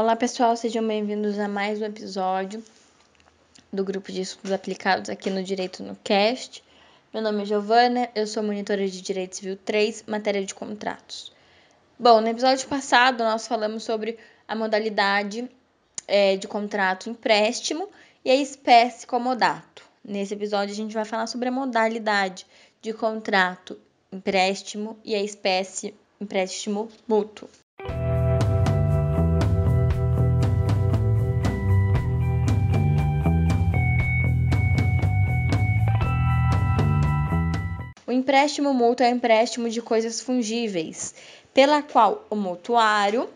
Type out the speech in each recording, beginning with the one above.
Olá pessoal, sejam bem-vindos a mais um episódio do grupo de estudos aplicados aqui no Direito no Cast. Meu nome é Giovana, eu sou monitora de Direito Civil 3, matéria de contratos. Bom, no episódio passado nós falamos sobre a modalidade é, de contrato empréstimo e a espécie comodato. Nesse episódio a gente vai falar sobre a modalidade de contrato empréstimo e a espécie empréstimo mútuo. O empréstimo mútuo é empréstimo de coisas fungíveis, pela qual o mutuário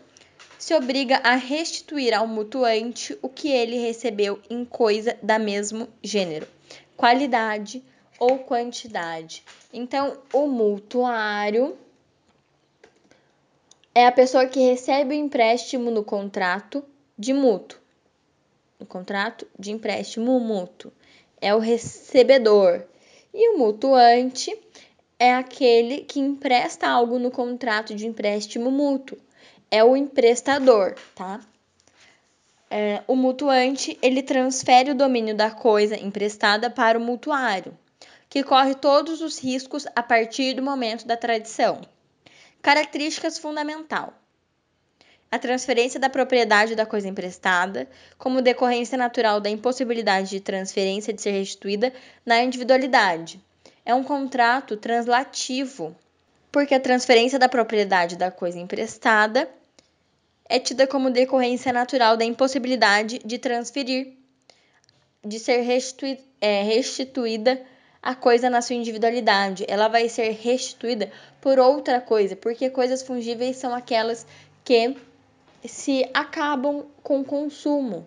se obriga a restituir ao mutuante o que ele recebeu em coisa da mesmo gênero, qualidade ou quantidade. Então, o mutuário é a pessoa que recebe o empréstimo no contrato de mútuo. No contrato de empréstimo mútuo. É o recebedor. E o mutuante é aquele que empresta algo no contrato de empréstimo mútuo. É o emprestador, tá? É, o mutuante ele transfere o domínio da coisa emprestada para o mutuário, que corre todos os riscos a partir do momento da tradição. Características fundamental: a transferência da propriedade da coisa emprestada, como decorrência natural da impossibilidade de transferência de ser restituída na individualidade. É um contrato translativo, porque a transferência da propriedade da coisa emprestada é tida como decorrência natural da impossibilidade de transferir, de ser é, restituída a coisa na sua individualidade. Ela vai ser restituída por outra coisa, porque coisas fungíveis são aquelas que se acabam com o consumo.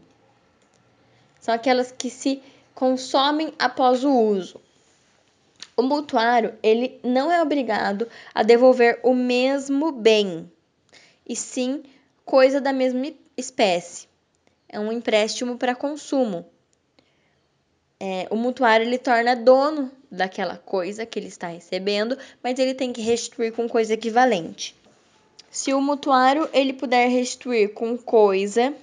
São aquelas que se consomem após o uso. O mutuário, ele não é obrigado a devolver o mesmo bem, e sim coisa da mesma espécie. É um empréstimo para consumo. É, o mutuário ele torna dono daquela coisa que ele está recebendo, mas ele tem que restituir com coisa equivalente. Se o mutuário ele puder restituir com coisa,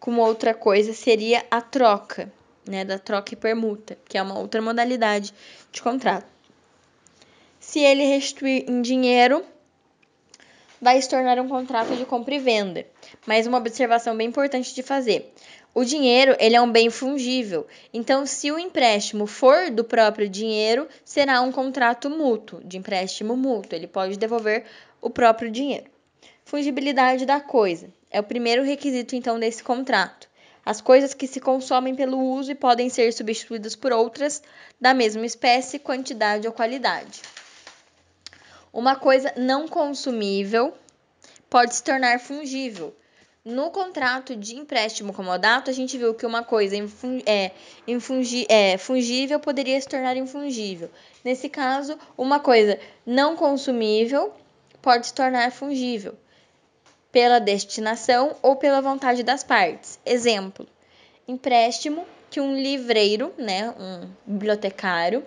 com outra coisa, seria a troca, né, da troca e permuta, que é uma outra modalidade de contrato. Se ele restituir em dinheiro, vai se tornar um contrato de compra e venda. Mas uma observação bem importante de fazer. O dinheiro, ele é um bem fungível. Então, se o empréstimo for do próprio dinheiro, será um contrato mútuo, de empréstimo mútuo. Ele pode devolver o próprio dinheiro. Fungibilidade da coisa é o primeiro requisito então desse contrato. As coisas que se consomem pelo uso e podem ser substituídas por outras da mesma espécie, quantidade ou qualidade. Uma coisa não consumível pode se tornar fungível. No contrato de empréstimo comodato, a gente viu que uma coisa é, é, fungível poderia se tornar infungível. Nesse caso, uma coisa não consumível pode se tornar fungível pela destinação ou pela vontade das partes. Exemplo: empréstimo que um livreiro, né, um bibliotecário,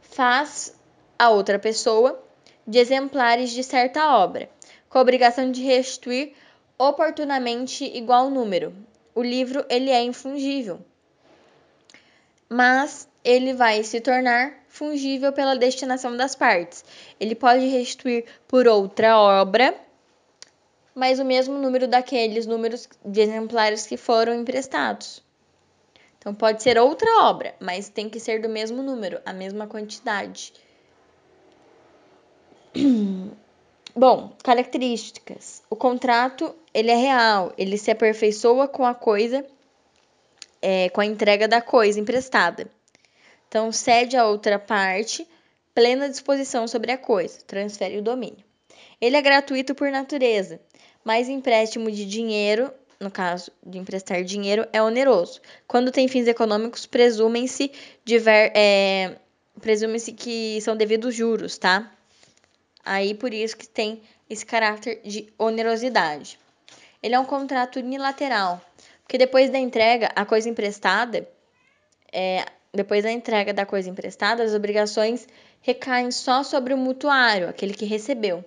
faz a outra pessoa de exemplares de certa obra, com a obrigação de restituir oportunamente igual número. O livro ele é infungível, mas ele vai se tornar fungível pela destinação das partes. Ele pode restituir por outra obra, mas o mesmo número daqueles números de exemplares que foram emprestados. Então pode ser outra obra, mas tem que ser do mesmo número, a mesma quantidade. Bom, características. O contrato ele é real, ele se aperfeiçoa com a coisa, é, com a entrega da coisa emprestada. Então, cede a outra parte plena disposição sobre a coisa, transfere o domínio. Ele é gratuito por natureza, mas empréstimo de dinheiro, no caso de emprestar dinheiro, é oneroso. Quando tem fins econômicos, presumem-se é, presume-se que são devidos juros, tá? Aí por isso que tem esse caráter de onerosidade. Ele é um contrato unilateral, porque depois da entrega, a coisa emprestada, é, depois da entrega da coisa emprestada, as obrigações recaem só sobre o mutuário, aquele que recebeu.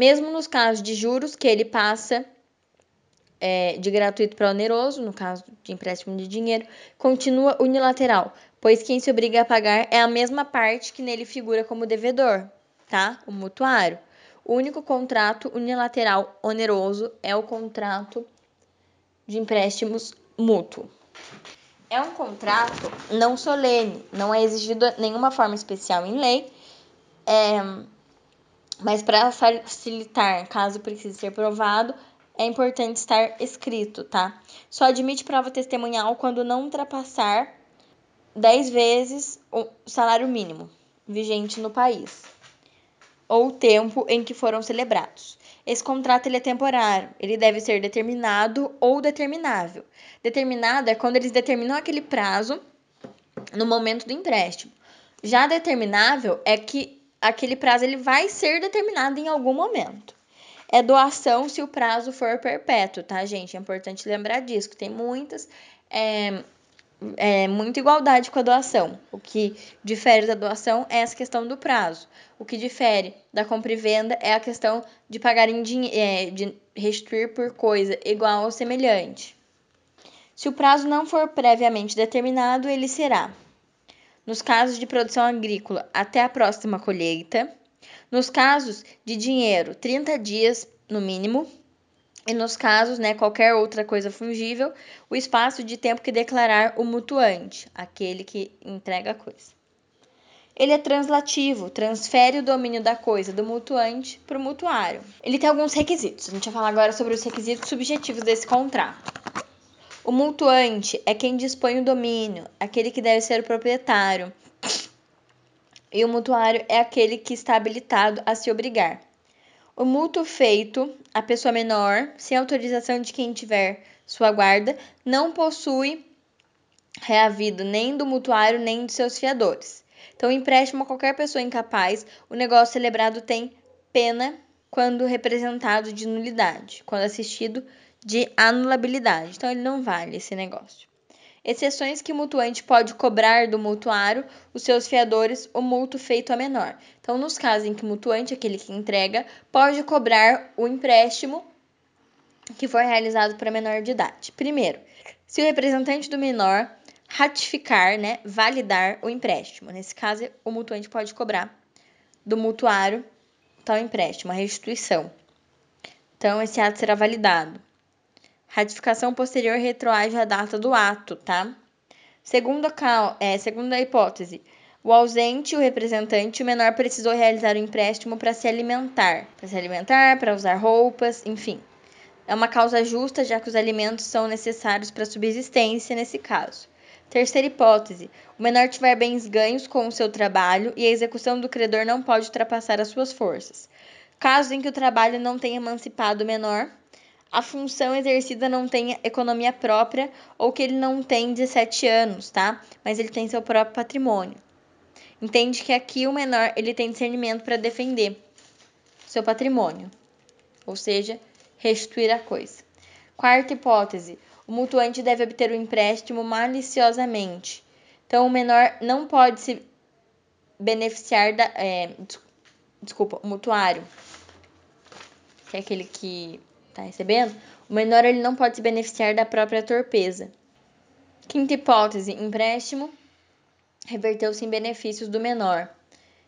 Mesmo nos casos de juros que ele passa é, de gratuito para oneroso, no caso de empréstimo de dinheiro, continua unilateral, pois quem se obriga a pagar é a mesma parte que nele figura como devedor, tá? O mutuário. O único contrato unilateral oneroso é o contrato de empréstimos mútuo. É um contrato não solene, não é exigido nenhuma forma especial em lei, é, mas para facilitar, caso precise ser provado, é importante estar escrito, tá? Só admite prova testemunhal quando não ultrapassar 10 vezes o salário mínimo vigente no país ou o tempo em que foram celebrados. Esse contrato ele é temporário, ele deve ser determinado ou determinável. Determinado é quando eles determinam aquele prazo no momento do empréstimo. Já determinável é que aquele prazo ele vai ser determinado em algum momento é doação se o prazo for perpétuo, tá, gente? É importante lembrar disso, que tem muitas. É, é, muita igualdade com a doação. O que difere da doação é essa questão do prazo. O que difere da compra e venda é a questão de pagar em dinheiro, é, de restituir por coisa igual ou semelhante. Se o prazo não for previamente determinado, ele será, nos casos de produção agrícola, até a próxima colheita, nos casos de dinheiro, 30 dias no mínimo. E nos casos, né, qualquer outra coisa fungível, o espaço de tempo que declarar o mutuante, aquele que entrega a coisa. Ele é translativo, transfere o domínio da coisa do mutuante para o mutuário. Ele tem alguns requisitos. A gente vai falar agora sobre os requisitos subjetivos desse contrato. O mutuante é quem dispõe o domínio, aquele que deve ser o proprietário, e o mutuário é aquele que está habilitado a se obrigar. O mútuo feito a pessoa menor, sem autorização de quem tiver sua guarda, não possui reavido nem do mutuário nem de seus fiadores. Então, empréstimo a qualquer pessoa incapaz, o negócio celebrado tem pena quando representado de nulidade, quando assistido de anulabilidade. Então, ele não vale esse negócio. Exceções que o mutuante pode cobrar do mutuário, os seus fiadores, o multo feito a menor. Então, nos casos em que o mutuante, aquele que entrega, pode cobrar o empréstimo que for realizado para menor de idade. Primeiro, se o representante do menor ratificar, né, validar o empréstimo. Nesse caso, o mutuante pode cobrar do mutuário tal empréstimo, a restituição. Então, esse ato será validado. Ratificação posterior retroage à data do ato, tá? Segunda, é, hipótese. O ausente, o representante, o menor precisou realizar o empréstimo para se alimentar. Para se alimentar, para usar roupas, enfim. É uma causa justa, já que os alimentos são necessários para a subsistência nesse caso. Terceira hipótese: o menor tiver bens ganhos com o seu trabalho e a execução do credor não pode ultrapassar as suas forças. Caso em que o trabalho não tenha emancipado o menor, a função exercida não tenha economia própria ou que ele não tem 17 anos, tá? Mas ele tem seu próprio patrimônio. Entende que aqui o menor ele tem discernimento para defender seu patrimônio, ou seja, restituir a coisa. Quarta hipótese: o mutuante deve obter o empréstimo maliciosamente. Então, o menor não pode se beneficiar da. É, desculpa, o mutuário, que é aquele que está recebendo, o menor ele não pode se beneficiar da própria torpeza. Quinta hipótese: empréstimo reverteu-se em benefícios do menor.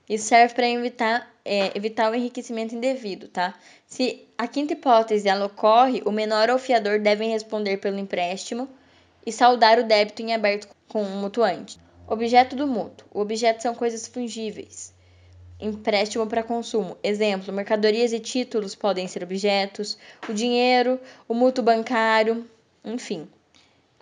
Isso serve para evitar, é, evitar o enriquecimento indevido, tá? Se a quinta hipótese ela ocorre, o menor ou fiador devem responder pelo empréstimo e saldar o débito em aberto com o mutuante. Objeto do mútuo. O objeto são coisas fungíveis empréstimo para consumo. Exemplo, mercadorias e títulos podem ser objetos, o dinheiro, o mútuo bancário, enfim.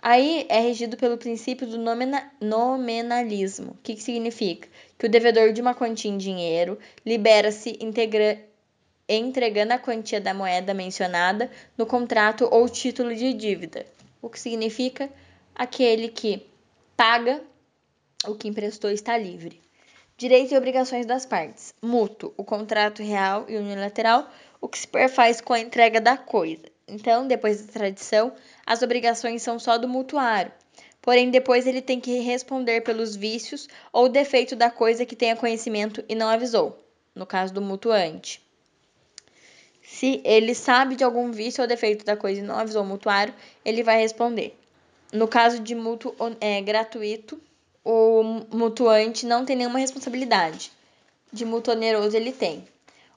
Aí é regido pelo princípio do nomena, nominalismo. O que, que significa? Que o devedor de uma quantia em dinheiro libera-se entregando a quantia da moeda mencionada no contrato ou título de dívida. O que significa? Aquele que paga o que emprestou está livre. Direitos e obrigações das partes. Mútuo, o contrato real e unilateral, o que se perfaz com a entrega da coisa. Então, depois da tradição, as obrigações são só do mutuário. Porém, depois ele tem que responder pelos vícios ou defeito da coisa que tenha conhecimento e não avisou, no caso do mutuante. Se ele sabe de algum vício ou defeito da coisa e não avisou o mutuário, ele vai responder. No caso de mútuo é, gratuito, o mutuante não tem nenhuma responsabilidade. De mútuo oneroso, ele tem.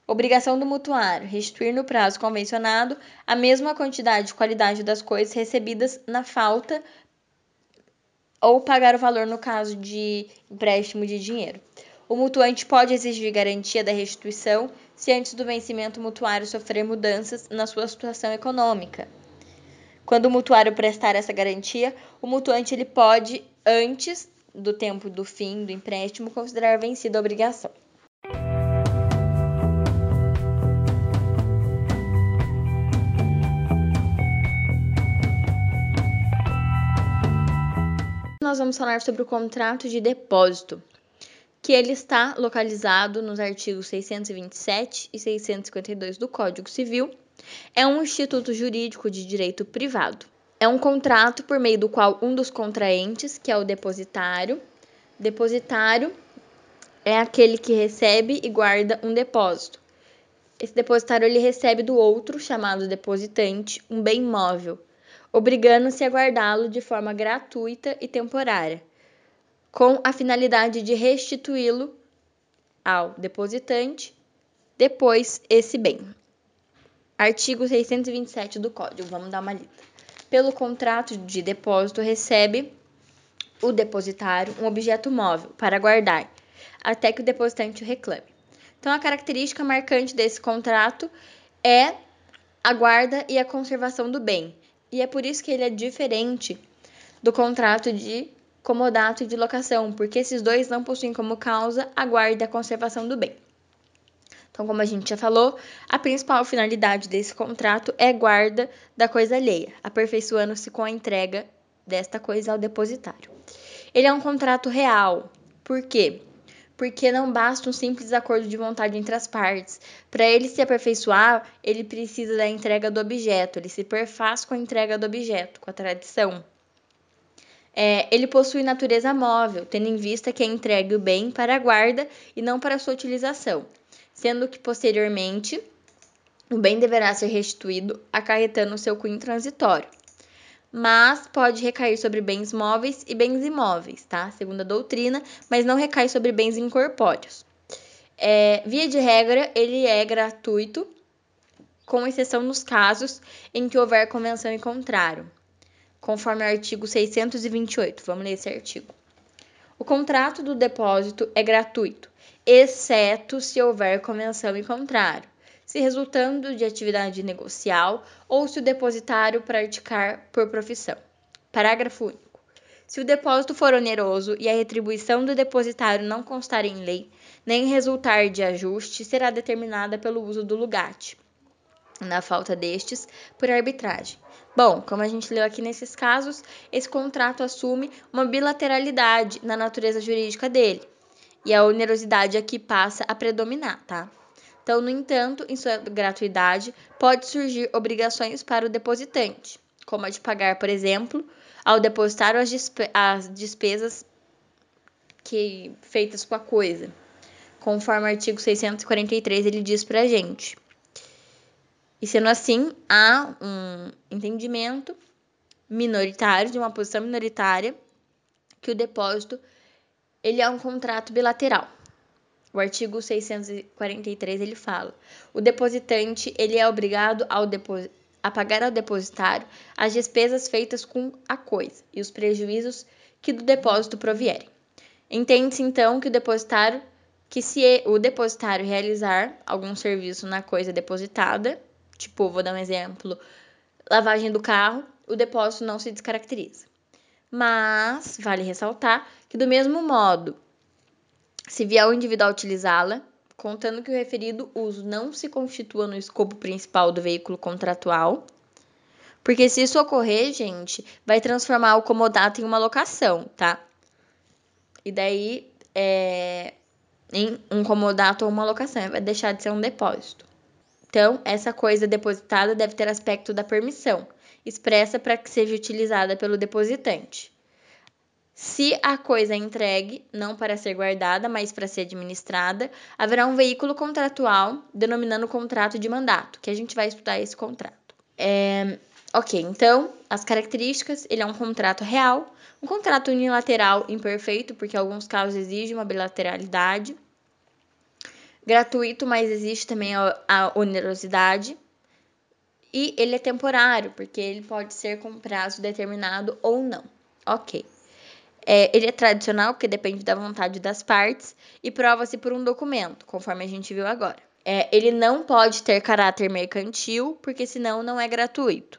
Obrigação do mutuário: restituir no prazo convencionado a mesma quantidade e qualidade das coisas recebidas na falta ou pagar o valor no caso de empréstimo de dinheiro. O mutuante pode exigir garantia da restituição se antes do vencimento o mutuário sofrer mudanças na sua situação econômica. Quando o mutuário prestar essa garantia, o mutuante ele pode, antes do tempo do fim do empréstimo, considerar vencida a obrigação. Nós vamos falar sobre o contrato de depósito que ele está localizado nos artigos 627 e 652 do Código Civil. É um instituto jurídico de direito privado. É um contrato por meio do qual um dos contraentes, que é o depositário, depositário é aquele que recebe e guarda um depósito. Esse depositário ele recebe do outro, chamado depositante, um bem móvel, obrigando-se a guardá-lo de forma gratuita e temporária com a finalidade de restituí-lo ao depositante depois esse bem. Artigo 627 do Código, vamos dar uma lida. Pelo contrato de depósito, recebe o depositário um objeto móvel para guardar, até que o depositante o reclame. Então, a característica marcante desse contrato é a guarda e a conservação do bem. E é por isso que ele é diferente do contrato de comodato e de locação, porque esses dois não possuem como causa a guarda e a conservação do bem. Então, como a gente já falou, a principal finalidade desse contrato é guarda da coisa alheia, aperfeiçoando-se com a entrega desta coisa ao depositário. Ele é um contrato real. Por quê? Porque não basta um simples acordo de vontade entre as partes. Para ele se aperfeiçoar, ele precisa da entrega do objeto, ele se perfaz com a entrega do objeto, com a tradição. É, ele possui natureza móvel, tendo em vista que é entregue o bem para a guarda e não para sua utilização, sendo que posteriormente o bem deverá ser restituído, acarretando seu cunho transitório. Mas pode recair sobre bens móveis e bens imóveis, tá? Segundo a doutrina, mas não recai sobre bens incorpóreos. É, via de regra, ele é gratuito, com exceção nos casos em que houver convenção em contrário conforme o artigo 628. Vamos ler esse artigo. O contrato do depósito é gratuito, exceto se houver convenção em contrário, se resultando de atividade negocial ou se o depositário praticar por profissão. Parágrafo único. Se o depósito for oneroso e a retribuição do depositário não constar em lei, nem resultar de ajuste, será determinada pelo uso do lugate. Na falta destes, por arbitragem. Bom, como a gente leu aqui nesses casos, esse contrato assume uma bilateralidade na natureza jurídica dele. E a onerosidade aqui passa a predominar, tá? Então, no entanto, em sua gratuidade, pode surgir obrigações para o depositante, como a de pagar, por exemplo, ao depositário as, despe as despesas que feitas com a coisa. Conforme o artigo 643, ele diz pra gente. E sendo assim, há um entendimento minoritário, de uma posição minoritária, que o depósito ele é um contrato bilateral. O artigo 643 ele fala: o depositante ele é obrigado ao a pagar ao depositário as despesas feitas com a coisa e os prejuízos que do depósito provierem. Entende-se então que o depositário que se o depositário realizar algum serviço na coisa depositada, Tipo, vou dar um exemplo: lavagem do carro, o depósito não se descaracteriza. Mas vale ressaltar que, do mesmo modo, se vier o indivíduo a utilizá-la, contando que o referido uso não se constitua no escopo principal do veículo contratual, porque se isso ocorrer, gente, vai transformar o comodato em uma locação, tá? E daí, é, em um comodato ou uma locação, vai deixar de ser um depósito. Então, essa coisa depositada deve ter aspecto da permissão, expressa para que seja utilizada pelo depositante. Se a coisa é entregue, não para ser guardada, mas para ser administrada, haverá um veículo contratual denominando contrato de mandato, que a gente vai estudar esse contrato. É, ok, então, as características, ele é um contrato real, um contrato unilateral imperfeito, porque alguns casos exige uma bilateralidade, gratuito, mas existe também a, a onerosidade, e ele é temporário, porque ele pode ser com prazo determinado ou não. Ok. É, ele é tradicional, porque depende da vontade das partes, e prova-se por um documento, conforme a gente viu agora. É, ele não pode ter caráter mercantil, porque senão não é gratuito.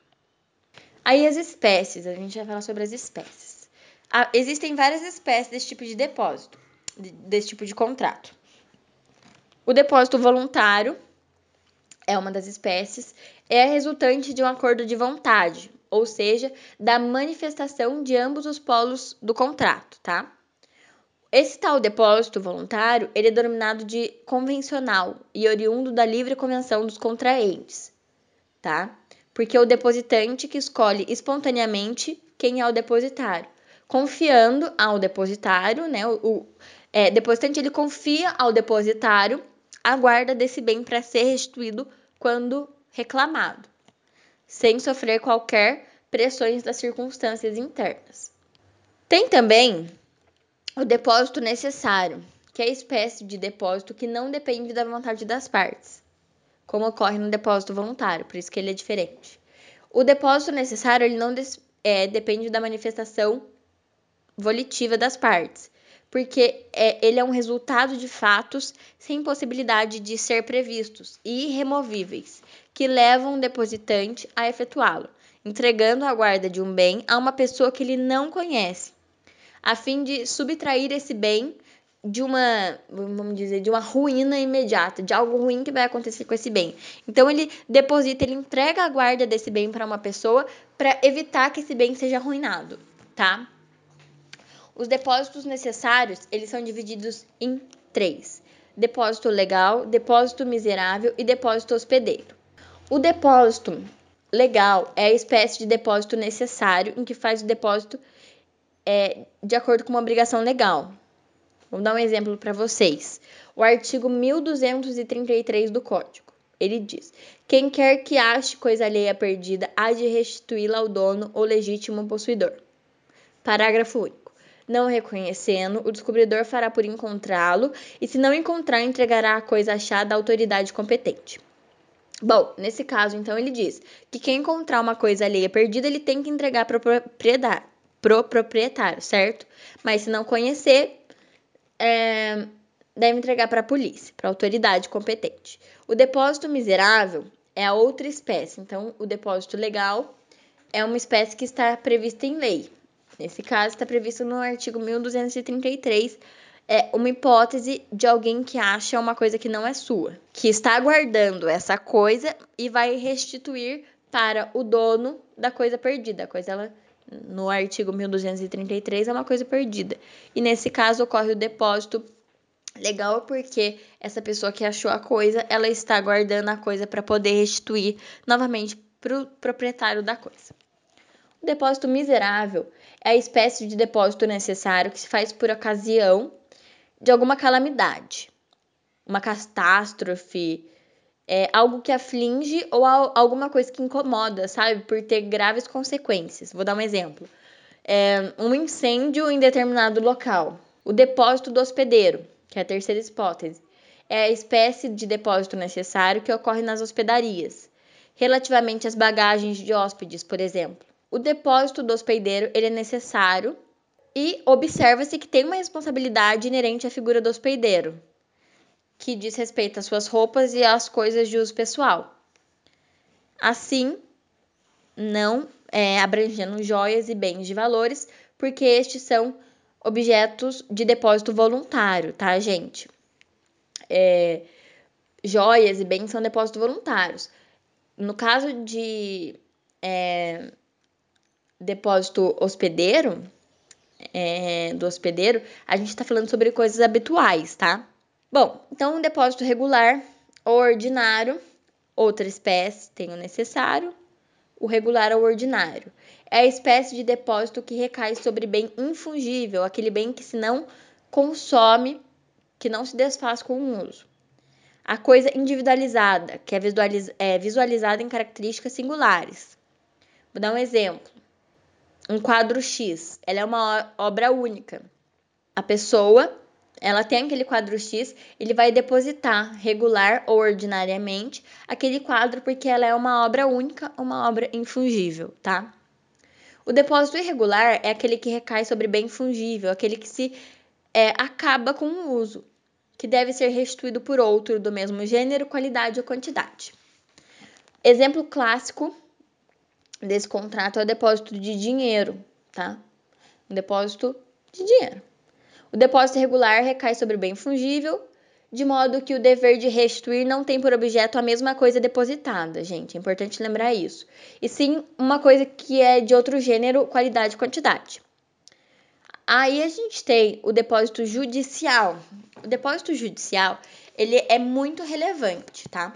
Aí as espécies, a gente vai falar sobre as espécies. Ah, existem várias espécies desse tipo de depósito, desse tipo de contrato. O depósito voluntário é uma das espécies, é resultante de um acordo de vontade, ou seja, da manifestação de ambos os polos do contrato, tá? Esse tal depósito voluntário, ele é denominado de convencional e oriundo da livre convenção dos contraentes, tá? Porque é o depositante que escolhe espontaneamente quem é o depositário, confiando ao depositário, né? O, o é, depositante ele confia ao depositário a guarda desse bem para ser restituído quando reclamado, sem sofrer qualquer pressões das circunstâncias internas. Tem também o depósito necessário, que é a espécie de depósito que não depende da vontade das partes, como ocorre no depósito voluntário, por isso que ele é diferente. O depósito necessário ele não é, depende da manifestação volitiva das partes, porque é, ele é um resultado de fatos sem possibilidade de ser previstos e irremovíveis, que levam o depositante a efetuá-lo, entregando a guarda de um bem a uma pessoa que ele não conhece, a fim de subtrair esse bem de uma, vamos dizer, de uma ruína imediata, de algo ruim que vai acontecer com esse bem. Então ele deposita, ele entrega a guarda desse bem para uma pessoa para evitar que esse bem seja arruinado, tá? Os depósitos necessários, eles são divididos em três: depósito legal, depósito miserável e depósito hospedeiro. O depósito legal é a espécie de depósito necessário em que faz o depósito é, de acordo com uma obrigação legal. Vou dar um exemplo para vocês. O artigo 1233 do Código. Ele diz: quem quer que ache coisa alheia perdida há de restituí-la ao dono ou legítimo possuidor. Parágrafo único. Não reconhecendo, o descobridor fará por encontrá-lo e, se não encontrar, entregará a coisa achada à autoridade competente. Bom, nesse caso, então, ele diz que quem encontrar uma coisa alheia perdida, ele tem que entregar para o proprietário, certo? Mas se não conhecer, é, deve entregar para a polícia, para a autoridade competente. O depósito miserável é a outra espécie. Então, o depósito legal é uma espécie que está prevista em lei. Nesse caso, está previsto no artigo 1233, é uma hipótese de alguém que acha uma coisa que não é sua, que está guardando essa coisa e vai restituir para o dono da coisa perdida. A coisa ela no artigo 1233 é uma coisa perdida. E nesse caso ocorre o depósito legal porque essa pessoa que achou a coisa, ela está guardando a coisa para poder restituir novamente para o proprietário da coisa. O depósito miserável é a espécie de depósito necessário que se faz por ocasião de alguma calamidade, uma catástrofe, é algo que aflige ou alguma coisa que incomoda, sabe? Por ter graves consequências. Vou dar um exemplo. É um incêndio em determinado local. O depósito do hospedeiro, que é a terceira hipótese, é a espécie de depósito necessário que ocorre nas hospedarias, relativamente às bagagens de hóspedes, por exemplo. O depósito do hospedeiro ele é necessário e observa-se que tem uma responsabilidade inerente à figura do hospedeiro, que diz respeito às suas roupas e às coisas de uso pessoal. Assim, não é, abrangendo joias e bens de valores, porque estes são objetos de depósito voluntário, tá, gente? É, joias e bens são depósitos voluntários. No caso de é, depósito hospedeiro, é, do hospedeiro, a gente está falando sobre coisas habituais, tá? Bom, então um depósito regular, ordinário, outra espécie tem o necessário, o regular ou ordinário. É a espécie de depósito que recai sobre bem infungível, aquele bem que se não consome, que não se desfaz com o uso. A coisa individualizada, que é, visualiz é visualizada em características singulares. Vou dar um exemplo. Um quadro X, ela é uma obra única. A pessoa ela tem aquele quadro X, ele vai depositar regular ou ordinariamente aquele quadro porque ela é uma obra única, uma obra infungível, tá? O depósito irregular é aquele que recai sobre bem fungível, aquele que se é, acaba com o uso, que deve ser restituído por outro do mesmo gênero, qualidade ou quantidade. Exemplo clássico desse contrato é o depósito de dinheiro, tá? Um depósito de dinheiro. O depósito regular recai sobre o bem fungível, de modo que o dever de restituir não tem por objeto a mesma coisa depositada, gente. É importante lembrar isso. E sim uma coisa que é de outro gênero, qualidade e quantidade. Aí a gente tem o depósito judicial. O depósito judicial, ele é muito relevante, tá?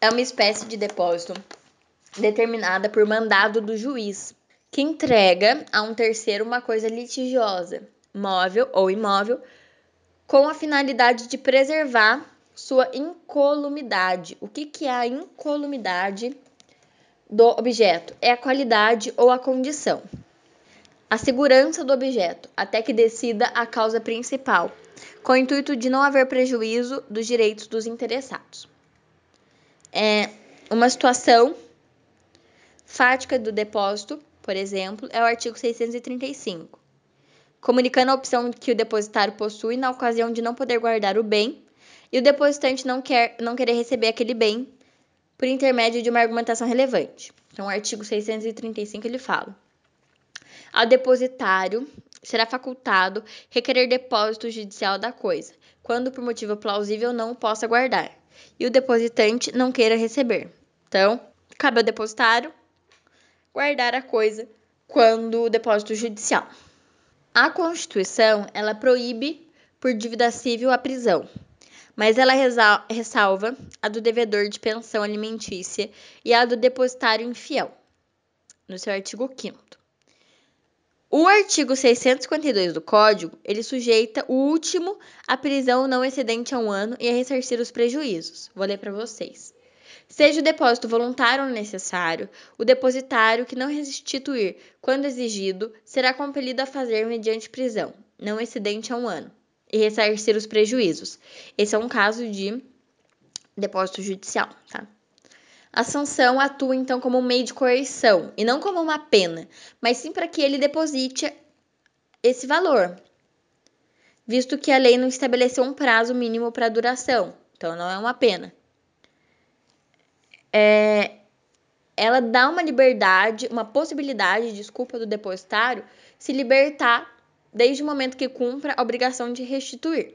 É uma espécie de depósito determinada por mandado do juiz, que entrega a um terceiro uma coisa litigiosa móvel ou imóvel, com a finalidade de preservar sua incolumidade. O que, que é a incolumidade do objeto? É a qualidade ou a condição. A segurança do objeto, até que decida a causa principal, com o intuito de não haver prejuízo dos direitos dos interessados. É uma situação fática do depósito, por exemplo, é o artigo 635 comunicando a opção que o depositário possui na ocasião de não poder guardar o bem e o depositante não, quer, não querer receber aquele bem por intermédio de uma argumentação relevante. Então, o artigo 635 ele fala: ao depositário será facultado requerer depósito judicial da coisa, quando por motivo plausível não o possa guardar, e o depositante não queira receber. Então, cabe ao depositário guardar a coisa quando o depósito judicial. A Constituição, ela proíbe por dívida civil a prisão, mas ela ressalva a do devedor de pensão alimentícia e a do depositário infiel, no seu artigo 5 o artigo 652 do Código, ele sujeita o último à prisão não excedente a um ano e a ressarcir os prejuízos. Vou ler para vocês. Seja o depósito voluntário ou necessário, o depositário que não restituir quando exigido será compelido a fazer mediante prisão, não excedente a um ano, e ressarcir os prejuízos. Esse é um caso de depósito judicial, tá? A sanção atua então como um meio de coerção e não como uma pena, mas sim para que ele deposite esse valor, visto que a lei não estabeleceu um prazo mínimo para a duração, então não é uma pena é, ela dá uma liberdade, uma possibilidade, desculpa, do depositário se libertar desde o momento que cumpra a obrigação de restituir.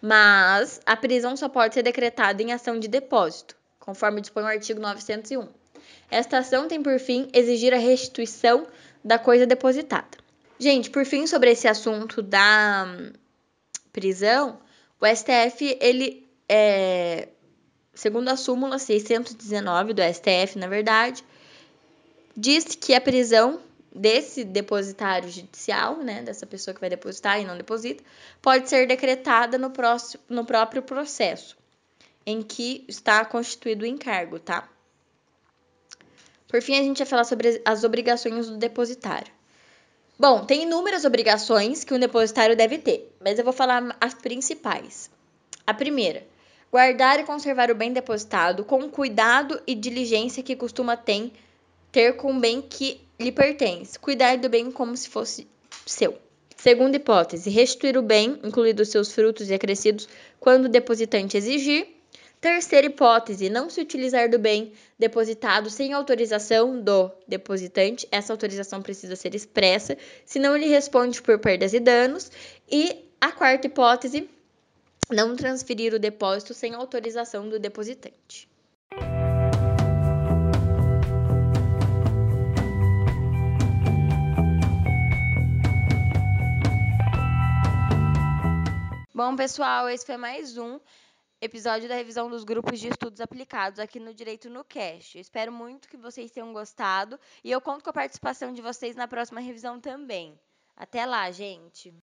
Mas a prisão só pode ser decretada em ação de depósito, conforme dispõe o artigo 901. Esta ação tem por fim exigir a restituição da coisa depositada. Gente, por fim, sobre esse assunto da hum, prisão, o STF ele é, segundo a súmula 619 do STF, na verdade, diz que a prisão desse depositário judicial, né, dessa pessoa que vai depositar e não deposita, pode ser decretada no, próximo, no próprio processo em que está constituído o encargo, tá? Por fim, a gente vai falar sobre as obrigações do depositário. Bom, tem inúmeras obrigações que um depositário deve ter, mas eu vou falar as principais. A primeira, guardar e conservar o bem depositado com o cuidado e diligência que costuma ter, com o bem que lhe pertence, cuidar do bem como se fosse seu. Segunda hipótese, restituir o bem, incluídos seus frutos e acrescidos, quando o depositante exigir. Terceira hipótese, não se utilizar do bem depositado sem autorização do depositante. Essa autorização precisa ser expressa, senão ele responde por perdas e danos. E a quarta hipótese, não transferir o depósito sem autorização do depositante. Bom, pessoal, esse foi mais um episódio da revisão dos grupos de estudos aplicados aqui no Direito no Cast. Eu espero muito que vocês tenham gostado e eu conto com a participação de vocês na próxima revisão também. Até lá, gente!